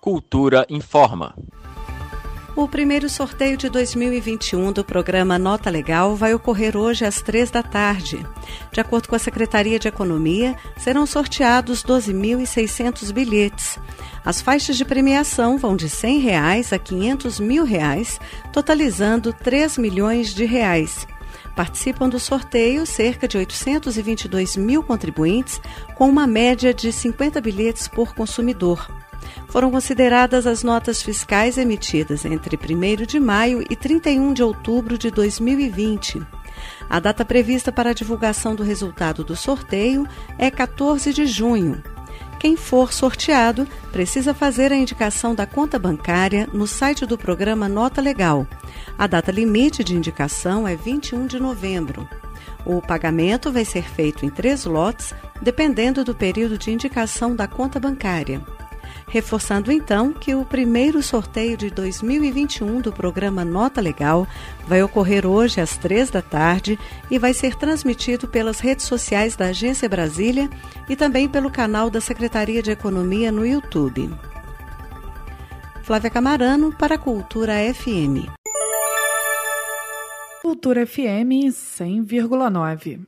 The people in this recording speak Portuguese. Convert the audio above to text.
Cultura informa. O primeiro sorteio de 2021 do programa Nota Legal vai ocorrer hoje às três da tarde. De acordo com a Secretaria de Economia, serão sorteados 12.600 bilhetes. As faixas de premiação vão de 100 reais a 500 mil reais, totalizando 3 milhões de reais. Participam do sorteio cerca de 822 mil contribuintes, com uma média de 50 bilhetes por consumidor foram consideradas as notas fiscais emitidas entre 1 de maio e 31 de outubro de 2020. A data prevista para a divulgação do resultado do sorteio é 14 de junho. Quem for sorteado precisa fazer a indicação da conta bancária no site do programa Nota Legal. A data limite de indicação é 21 de novembro. O pagamento vai ser feito em três lotes, dependendo do período de indicação da conta bancária reforçando então que o primeiro sorteio de 2021 do programa Nota Legal vai ocorrer hoje às três da tarde e vai ser transmitido pelas redes sociais da Agência Brasília e também pelo canal da Secretaria de Economia no YouTube. Flávia Camarano para a Cultura FM. Cultura FM 100,9.